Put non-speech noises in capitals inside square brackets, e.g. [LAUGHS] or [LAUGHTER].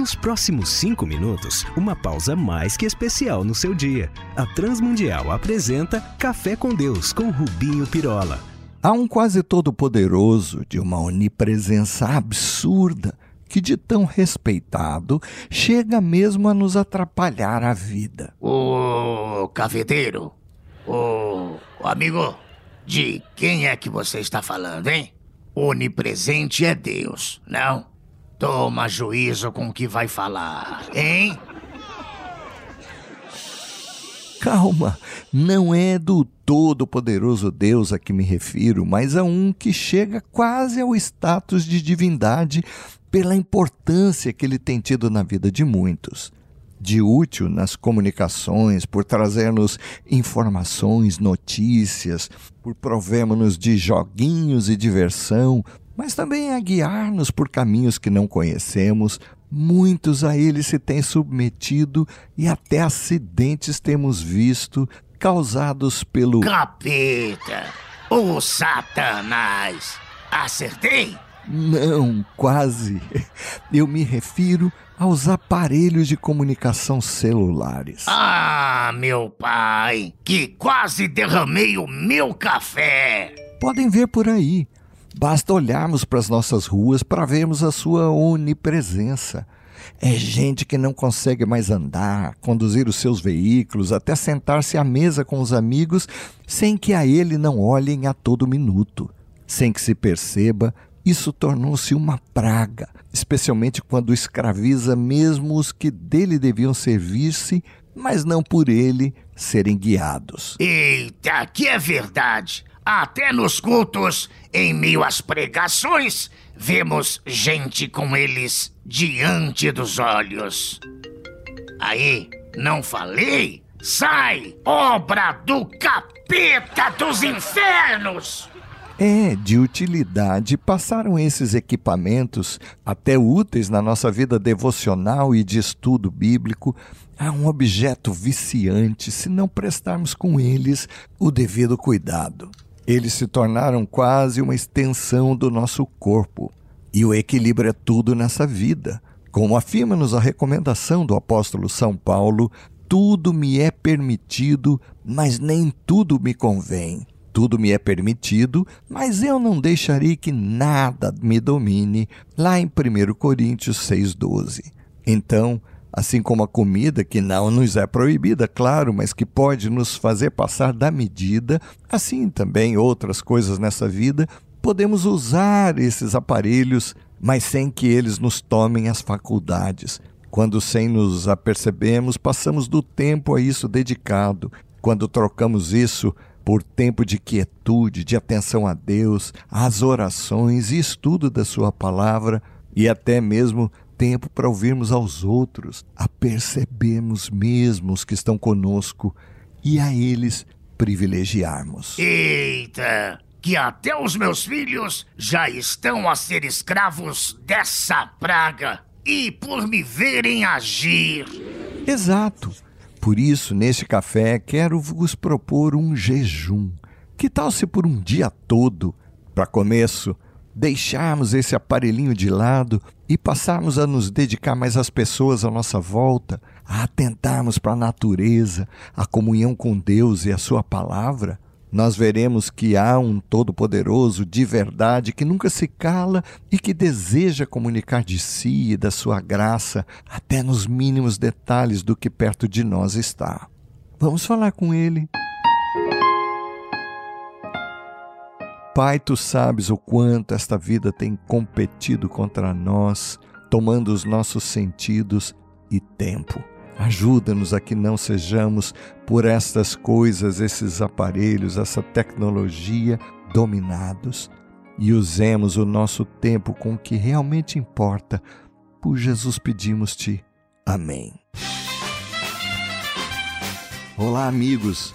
Nos próximos cinco minutos, uma pausa mais que especial no seu dia. A Transmundial apresenta Café com Deus com Rubinho Pirola. Há um quase todo-poderoso de uma onipresença absurda que, de tão respeitado, chega mesmo a nos atrapalhar a vida. Ô, cafeteiro, ô, amigo, de quem é que você está falando, hein? Onipresente é Deus, não? Toma juízo com o que vai falar, hein? Calma, não é do todo-poderoso Deus a que me refiro, mas a um que chega quase ao status de divindade pela importância que ele tem tido na vida de muitos. De útil nas comunicações, por trazer-nos informações, notícias, por provermos-nos de joguinhos e diversão, mas também a guiar-nos por caminhos que não conhecemos. Muitos a ele se têm submetido e até acidentes temos visto causados pelo Capeta! O Satanás! Acertei? Não, quase. [LAUGHS] Eu me refiro aos aparelhos de comunicação celulares. Ah, meu pai, que quase derramei o meu café! Podem ver por aí. Basta olharmos para as nossas ruas para vermos a sua onipresença. É gente que não consegue mais andar, conduzir os seus veículos, até sentar-se à mesa com os amigos, sem que a ele não olhem a todo minuto. Sem que se perceba, isso tornou-se uma praga, especialmente quando escraviza mesmo os que dele deviam servir-se, mas não por ele serem guiados. Eita, que é verdade! Até nos cultos, em meio às pregações, vemos gente com eles diante dos olhos. Aí, não falei? Sai, obra do capeta dos infernos! É de utilidade. Passaram esses equipamentos, até úteis na nossa vida devocional e de estudo bíblico, a um objeto viciante se não prestarmos com eles o devido cuidado. Eles se tornaram quase uma extensão do nosso corpo. E o equilíbrio é tudo nessa vida. Como afirma-nos a recomendação do apóstolo São Paulo, tudo me é permitido, mas nem tudo me convém. Tudo me é permitido, mas eu não deixarei que nada me domine, lá em 1 Coríntios 6,12. Então, assim como a comida, que não nos é proibida, claro, mas que pode nos fazer passar da medida, assim também outras coisas nessa vida, podemos usar esses aparelhos, mas sem que eles nos tomem as faculdades. Quando, sem nos apercebemos, passamos do tempo a isso dedicado. Quando trocamos isso por tempo de quietude, de atenção a Deus, às orações e estudo da Sua palavra e até mesmo tempo para ouvirmos aos outros, a percebermos mesmo os que estão conosco e a eles privilegiarmos. Eita! Que até os meus filhos já estão a ser escravos dessa praga e por me verem agir. Exato. Por isso, neste café, quero vos propor um jejum. Que tal se por um dia todo, para começo, deixarmos esse aparelhinho de lado e passarmos a nos dedicar mais às pessoas à nossa volta, a atentarmos para a natureza, a comunhão com Deus e a Sua palavra? nós veremos que há um Todo-Poderoso de verdade que nunca se cala e que deseja comunicar de si e da sua graça até nos mínimos detalhes do que perto de nós está. Vamos falar com ele. Pai, tu sabes o quanto esta vida tem competido contra nós, tomando os nossos sentidos e tempo. Ajuda-nos a que não sejamos por estas coisas, esses aparelhos, essa tecnologia dominados e usemos o nosso tempo com o que realmente importa. Por Jesus pedimos-te. Amém. Olá, amigos.